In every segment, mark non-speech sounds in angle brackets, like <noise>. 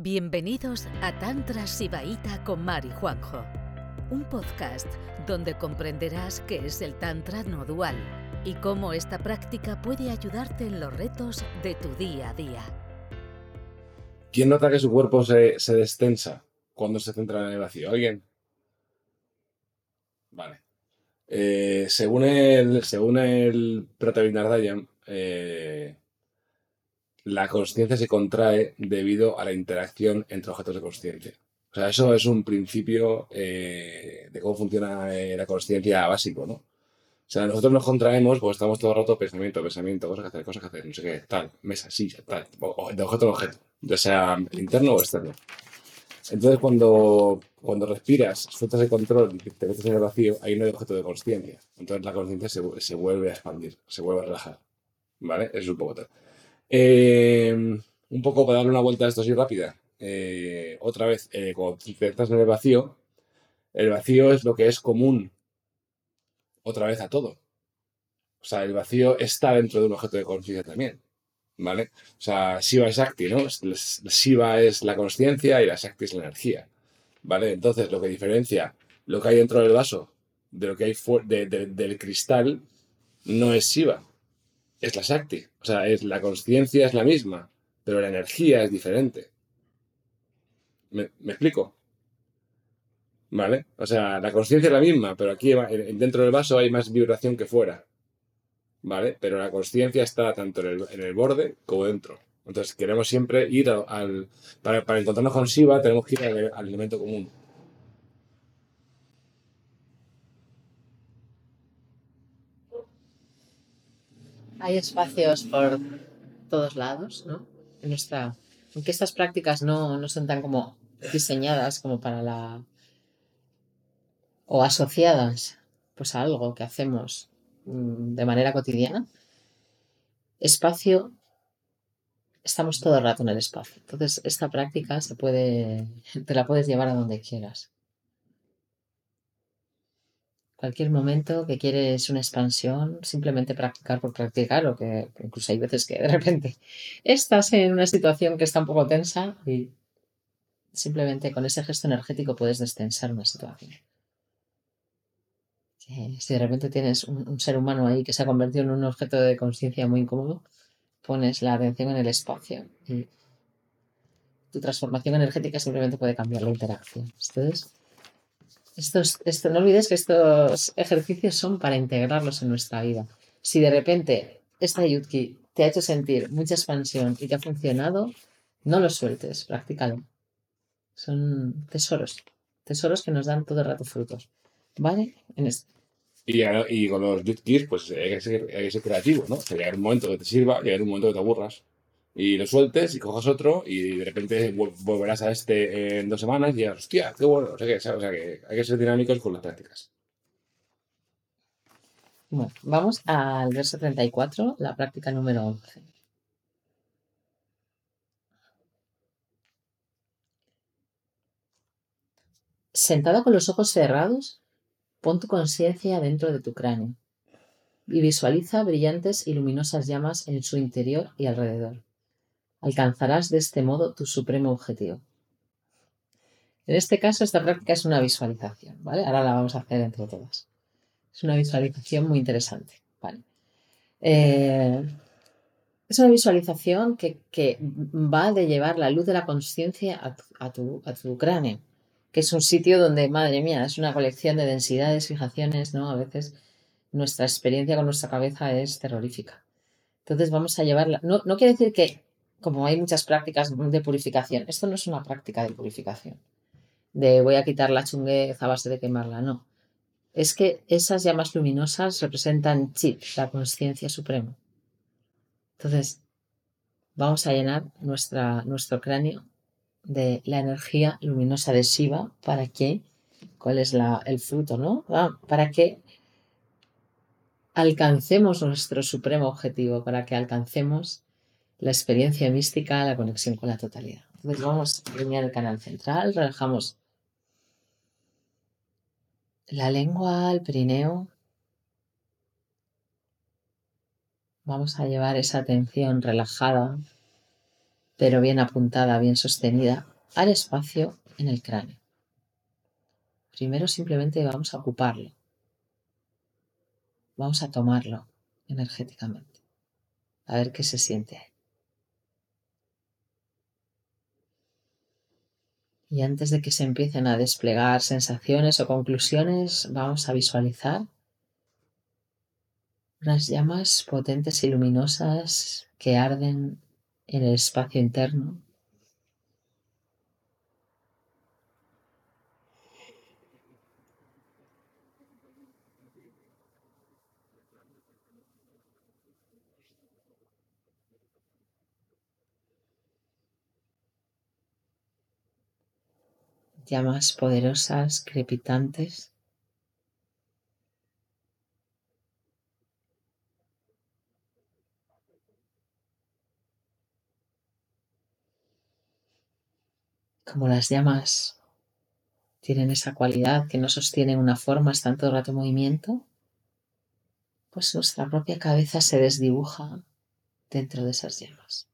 Bienvenidos a Tantra Sibaíta con Mari Juanjo, un podcast donde comprenderás qué es el Tantra no dual y cómo esta práctica puede ayudarte en los retos de tu día a día. ¿Quién nota que su cuerpo se, se destensa cuando se centra en el vacío? ¿Alguien? Vale. Eh, según el, según el eh, la consciencia se contrae debido a la interacción entre objetos de consciencia. O sea, eso es un principio eh, de cómo funciona eh, la consciencia básico, ¿no? O sea, nosotros nos contraemos porque estamos todo el rato pensamiento, pensamiento, cosas que hacer, cosas que hacer, no sé qué, tal, mesa, silla, tal, o- de objeto en objeto, ya sea interno o externo. Entonces, cuando, cuando respiras, sueltas el control y te metes en el vacío, ahí no hay objeto de consciencia. Entonces, la consciencia se, se vuelve a expandir, se vuelve a relajar. ¿Vale? Eso es un poco tal. Eh, un poco para darle una vuelta a esto así rápida. Eh, otra vez, eh, cuando te en el vacío, el vacío es lo que es común otra vez a todo. O sea, el vacío está dentro de un objeto de conciencia también. ¿Vale? O sea, Shiva es Shakti, ¿no? Shiva es la consciencia y la Shakti es la energía. ¿Vale? Entonces, lo que diferencia lo que hay dentro del vaso de lo que hay de- del cristal no es Shiva, es la Shakti. O sea, es, la consciencia es la misma, pero la energía es diferente. ¿Me, explico? ¿Vale? O sea, la consciencia es la misma, pero aquí en- dentro del vaso hay más vibración que fuera. ¿Vale? Pero la consciencia está tanto en el, en el borde como dentro. Entonces queremos siempre ir al... al- para, para encontrarnos con Shiva tenemos que ir al, al elemento común. Hay espacios por todos lados, ¿no? En nuestra, aunque estas prácticas no, no son tan como diseñadas como para la o asociadas pues a algo que hacemos mm, de manera cotidiana. Espacio, estamos todo el rato en el espacio. Entonces, esta práctica se puede, te la puedes llevar a donde quieras. Cualquier momento que quieres una expansión, simplemente practicar por practicar, o que incluso hay veces que de repente estás en una situación que está un poco tensa y simplemente con ese gesto energético puedes destensar una situación. Si de repente tienes un, un ser humano ahí que se ha convertido en un objeto de conciencia muy incómodo, pones la atención en el espacio y tu transformación energética simplemente puede cambiar la interacción. Entonces, estos, esto, no olvides que estos ejercicios son para integrarlos en nuestra vida. Si de repente esta Yutki te ha hecho sentir mucha expansión y te ha funcionado, no lo sueltes, practícalo. Son tesoros, tesoros que nos dan todo el rato frutos. ¿Vale? Y, y con los Yutkis, pues hay que, ser, hay que ser creativo, ¿no? Sea, llegar un momento que te sirva, llegar un momento que te aburras. Y lo sueltes y cojas otro y de repente vol- volverás a este en dos semanas y digas, hostia, qué bueno. O sea, que, ¿sabes? O sea, que hay que ser dinámicos con las prácticas. Bueno, vamos al verso 34, la práctica número 11. Sentado con los ojos cerrados, pon tu conciencia dentro de tu cráneo y visualiza brillantes y luminosas llamas en su interior y alrededor. Alcanzarás de este modo tu supremo objetivo. En este caso, esta práctica es una visualización, ¿vale? Ahora la vamos a hacer entre todas. Es una visualización muy interesante, ¿vale? Eh, es una visualización que, que va de llevar la luz de la conciencia a, a tu, a tu cráneo, que es un sitio donde, madre mía, es una colección de densidades, fijaciones, ¿no? A veces nuestra experiencia con nuestra cabeza es terrorífica. Entonces vamos a llevarla. No, no quiere decir que, como hay muchas prácticas de purificación, esto no es una práctica de purificación, de voy a quitar la chunguez a base de quemarla, no. Es que esas llamas luminosas representan Chit, la conciencia suprema. Entonces, vamos a llenar nuestro cráneo de la energía luminosa de Shiva para que, ¿cuál es el fruto, no? Ah, para que alcancemos nuestro supremo objetivo, para que alcancemos la experiencia mística, la conexión con la totalidad. Entonces vamos a alinear el canal central, relajamos la lengua al perineo. Vamos a llevar esa atención relajada pero bien apuntada, bien sostenida, al espacio en el cráneo. Primero simplemente vamos a ocuparlo. Vamos a tomarlo energéticamente. A ver qué se siente ahí. Y antes de que se empiecen a desplegar sensaciones o conclusiones, vamos a visualizar unas llamas potentes y luminosas que arden en el espacio interno. Llamas poderosas, crepitantes. Como las llamas tienen esa cualidad que no sostienen una forma, están todo el rato en movimiento, pues nuestra propia cabeza se desdibuja dentro de esas llamas.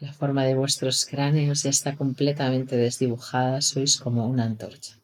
La forma de vuestros cráneos ya está completamente desdibujada, sois como una antorcha.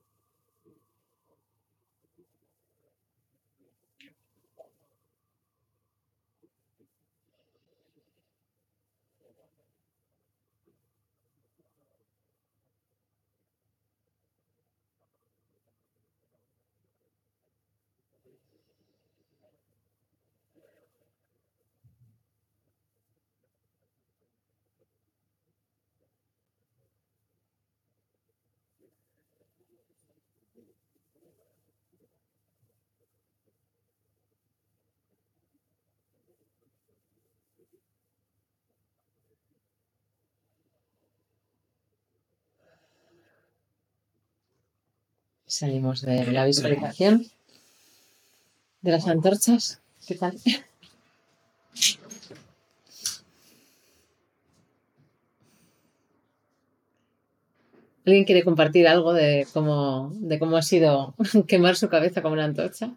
Salimos de la visualización de las antorchas. ¿Qué tal? <laughs> ¿Alguien quiere compartir algo de cómo, de cómo ha sido <laughs> quemar su cabeza como una antorcha?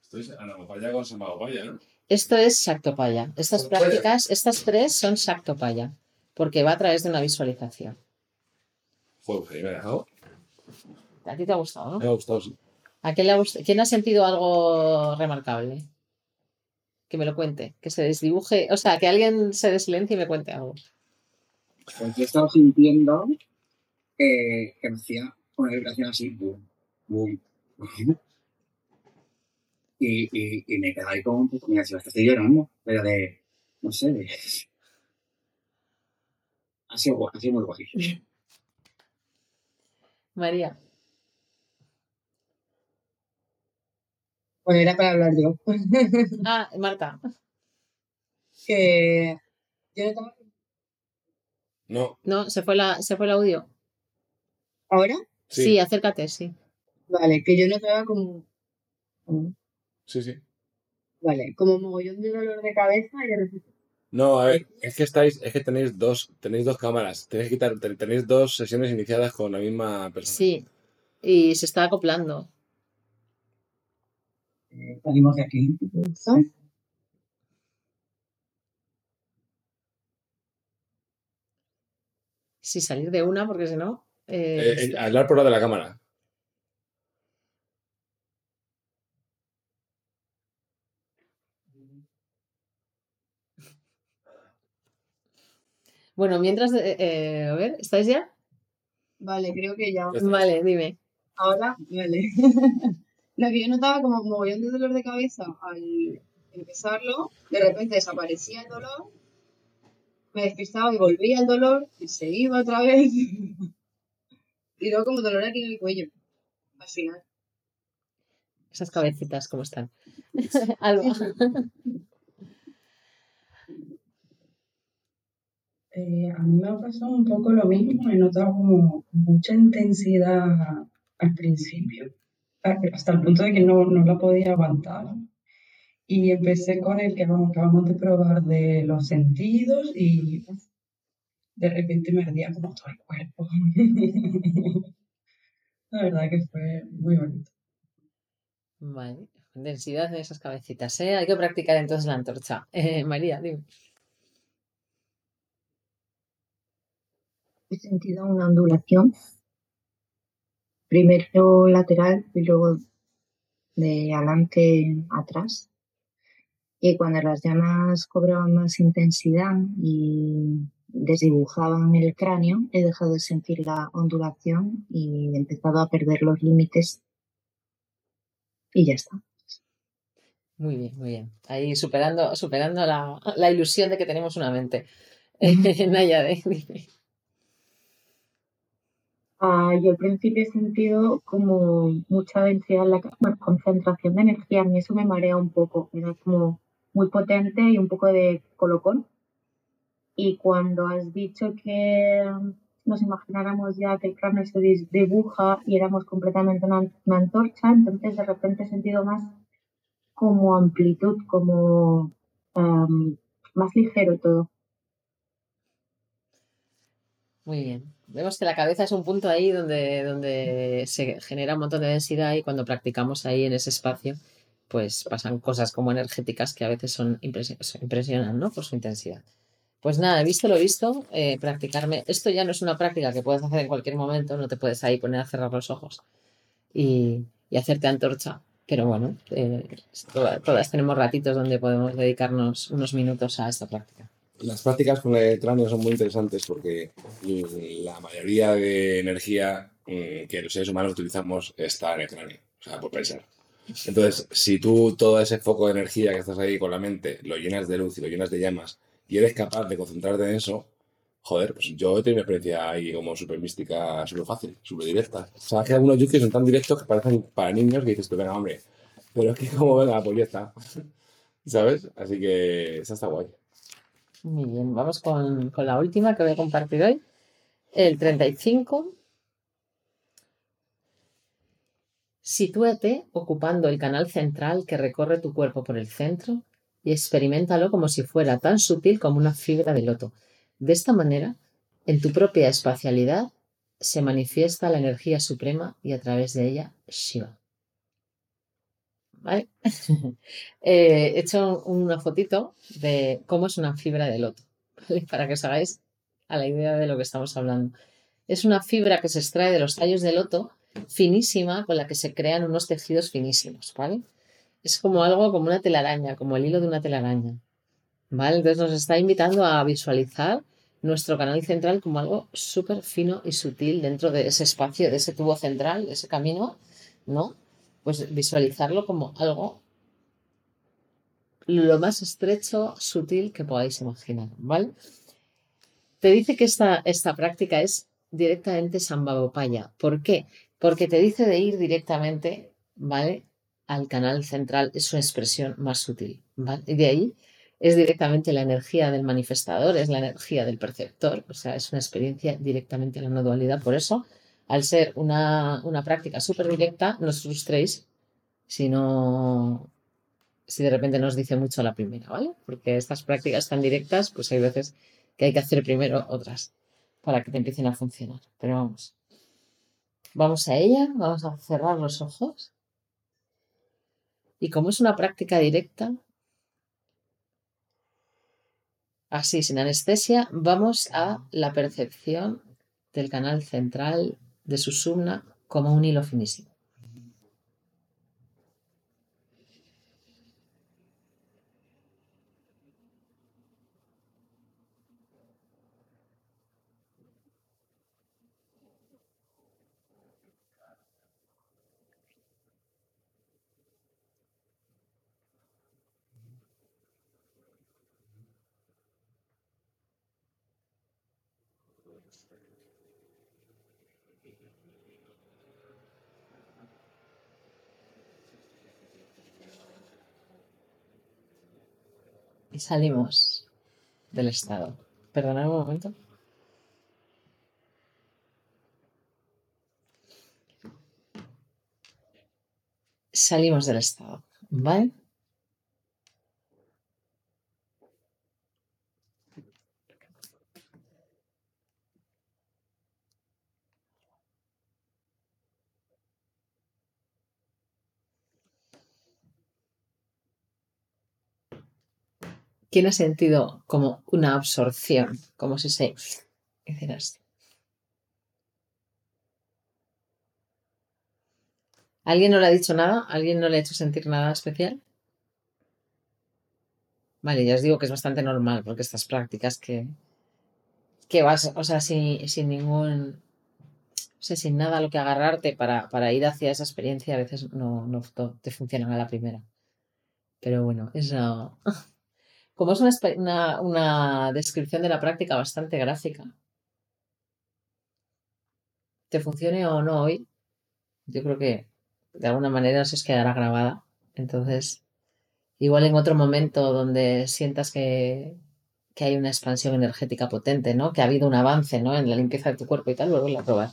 Esto es anamopaya con samagopaya, ¿no? Esto es Shactopaya. Estas Pues prácticas, estas tres son Shactopaya, porque va a través de una visualización. Joder, pues ahí me ha dejado. A ti te ha gustado, ¿no? Me ha gustado, sí. ¿A quién, le ha gust- quién ha sentido algo remarcable? Que me lo cuente, que se desdibuje, o sea, que alguien se desilencie y me cuente algo. Pues yo he estado sintiendo eh, que me hacía una vibración así, boom, boom, boom. Y, y, y me quedaba ahí como un poco, mira, si estoy llorando, pero de, no sé, de... <laughs> Ha sido, guay, ha sido muy guay. <laughs> María, Bueno, era para hablar yo. <laughs> ah, Marta, que yo notaba No, no, se fue la, se fue el audio. ahora, sí, Sí, acércate, sí. vale, que yo notaba como, como- sí, sí. vale, como mogollón de dolor de cabeza y de repente, No, a ver, es que estáis, es que tenéis dos, tenéis dos cámaras. Tenéis que quitar, ten- tenéis dos sesiones iniciadas con la misma persona. Sí, y se está acoplando. Salimos de aquí. Sí, salir de una, porque si no. eh, Eh, eh, hablar por la de la cámara. Bueno, mientras, eh, eh, a ver, ¿estáis ya? Vale, creo que ya. Vale, dime. Ahora, vale. <laughs> Lo que yo notaba como mogollón de dolor de cabeza al empezarlo, de repente desaparecía el dolor, me despistaba y volvía el dolor y se iba otra vez. <laughs> y luego como dolor aquí en el cuello, al final. Esas cabecitas, ¿cómo están? <laughs> Alba. Eh, a mí me ha pasado un poco lo mismo, he notado como mucha intensidad al principio, hasta el punto de que no, no la podía aguantar. Y empecé con el que acabamos de probar de los sentidos y uf, de repente me ardía como todo el cuerpo. <laughs> La verdad que fue muy bonito. Vale, densidad de esas cabecitas, ¿eh? Hay que practicar entonces la antorcha. Eh, María, dime. He sentido una ondulación, primero lateral y luego de adelante atrás. Y cuando las llamas cobraban más intensidad y desdibujaban el cráneo, he dejado de sentir la ondulación y he empezado a perder los límites. Y ya está. Muy bien, muy bien. Ahí superando, superando la, la ilusión de que tenemos una mente. Eh, <laughs> Nayade, Ah, yo al principio he sentido como mucha densidad en la bueno, concentración de energía. A mí eso me marea un poco. Era como muy potente y un poco de colocón. Y cuando has dicho que mm, nos imagináramos ya que el cráneo se dibuja y éramos completamente una, una antorcha, entonces de repente he sentido más como amplitud, como am, más ligero todo. Muy bien. Vemos que la cabeza es un punto ahí donde, donde se genera un montón de densidad y cuando practicamos ahí en ese espacio, pues pasan cosas como energéticas que a veces son impresio- impresionan, ¿no? Por su intensidad. Pues nada, he visto lo visto, eh, practicarme. Esto ya no es una práctica que puedes hacer en cualquier momento, no te puedes ahí poner a cerrar los ojos y, y hacerte antorcha. Pero bueno, eh, todas tenemos ratitos donde podemos dedicarnos unos minutos a esta práctica. Las prácticas con el cráneo son muy interesantes porque la mayoría de energía mm, que los seres humanos utilizamos está en el cráneo, o sea, por pensar. Entonces, si tú todo ese foco de energía que estás ahí con la mente lo llenas de luz y lo llenas de llamas y eres capaz de concentrarte en eso, joder, pues yo he tenido una experiencia ahí como súper mística, súper fácil, súper directa. O sea, que algunos yukis son tan directos que parecen para niños que dices, hombre, pero es que como venga, pues ya está. <laughs> ¿Sabes? Así que esa está guay. Muy bien, vamos con, con la última que voy a compartir hoy. El 35. Sitúate ocupando el canal central que recorre tu cuerpo por el centro y experimentalo como si fuera tan sutil como una fibra de loto. De esta manera, en tu propia espacialidad se manifiesta la energía suprema y a través de ella Shiva. ¿Vale? <laughs> Eh, he hecho una fotito de cómo es una fibra de loto, <laughs> ¿vale? para que os hagáis a la idea de lo que estamos hablando. Es una fibra que se extrae de los tallos de loto, finísima, con la que se crean unos tejidos finísimos, ¿vale? Es como algo, como una telaraña, como el hilo de una telaraña, ¿vale? Entonces nos está invitando a visualizar nuestro canal central como algo súper fino y sutil dentro de ese espacio, de ese tubo central, de ese camino, ¿no? Pues visualizarlo como algo lo más estrecho, sutil que podáis imaginar, ¿vale? Te dice que esta, esta práctica es directamente Sambhavopaya. ¿Por qué? Porque te dice de ir directamente, ¿vale? Al canal central, es su expresión más sutil, ¿vale? Y de ahí es directamente la energía del manifestador, es la energía del perceptor, o sea, es una experiencia directamente en la no dualidad. Por eso, al ser una, una práctica súper directa, no os frustréis si no, si de repente nos dice mucho la primera, ¿vale? Porque estas prácticas tan directas, pues hay veces que hay que hacer primero otras para que te empiecen a funcionar. Pero vamos, vamos a ella, vamos a cerrar los ojos. Y como es una práctica directa, así sin anestesia, vamos a la percepción del canal central de su sumna como un hilo finísimo. Y salimos del estado. Perdonad un momento. Salimos del estado, ¿vale? ¿Quién ha sentido como una absorción? Como si se. ¿Alguien no le ha dicho nada? ¿Alguien no le ha hecho sentir nada especial? Vale, ya os digo que es bastante normal, porque estas prácticas que, que vas, o sea, sin, sin ningún, o sea, sin nada a lo que agarrarte para, para ir hacia esa experiencia, a veces no, no te funcionan a la primera. Pero bueno, eso, como es una, una descripción de la práctica bastante gráfica, te funcione o no hoy, yo creo que de alguna manera se os quedará grabada. Entonces, igual en otro momento donde sientas que, que hay una expansión energética potente, ¿no? Que ha habido un avance, ¿no? En la limpieza de tu cuerpo y tal, vuelvo a probar.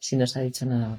Si no os ha dicho nada.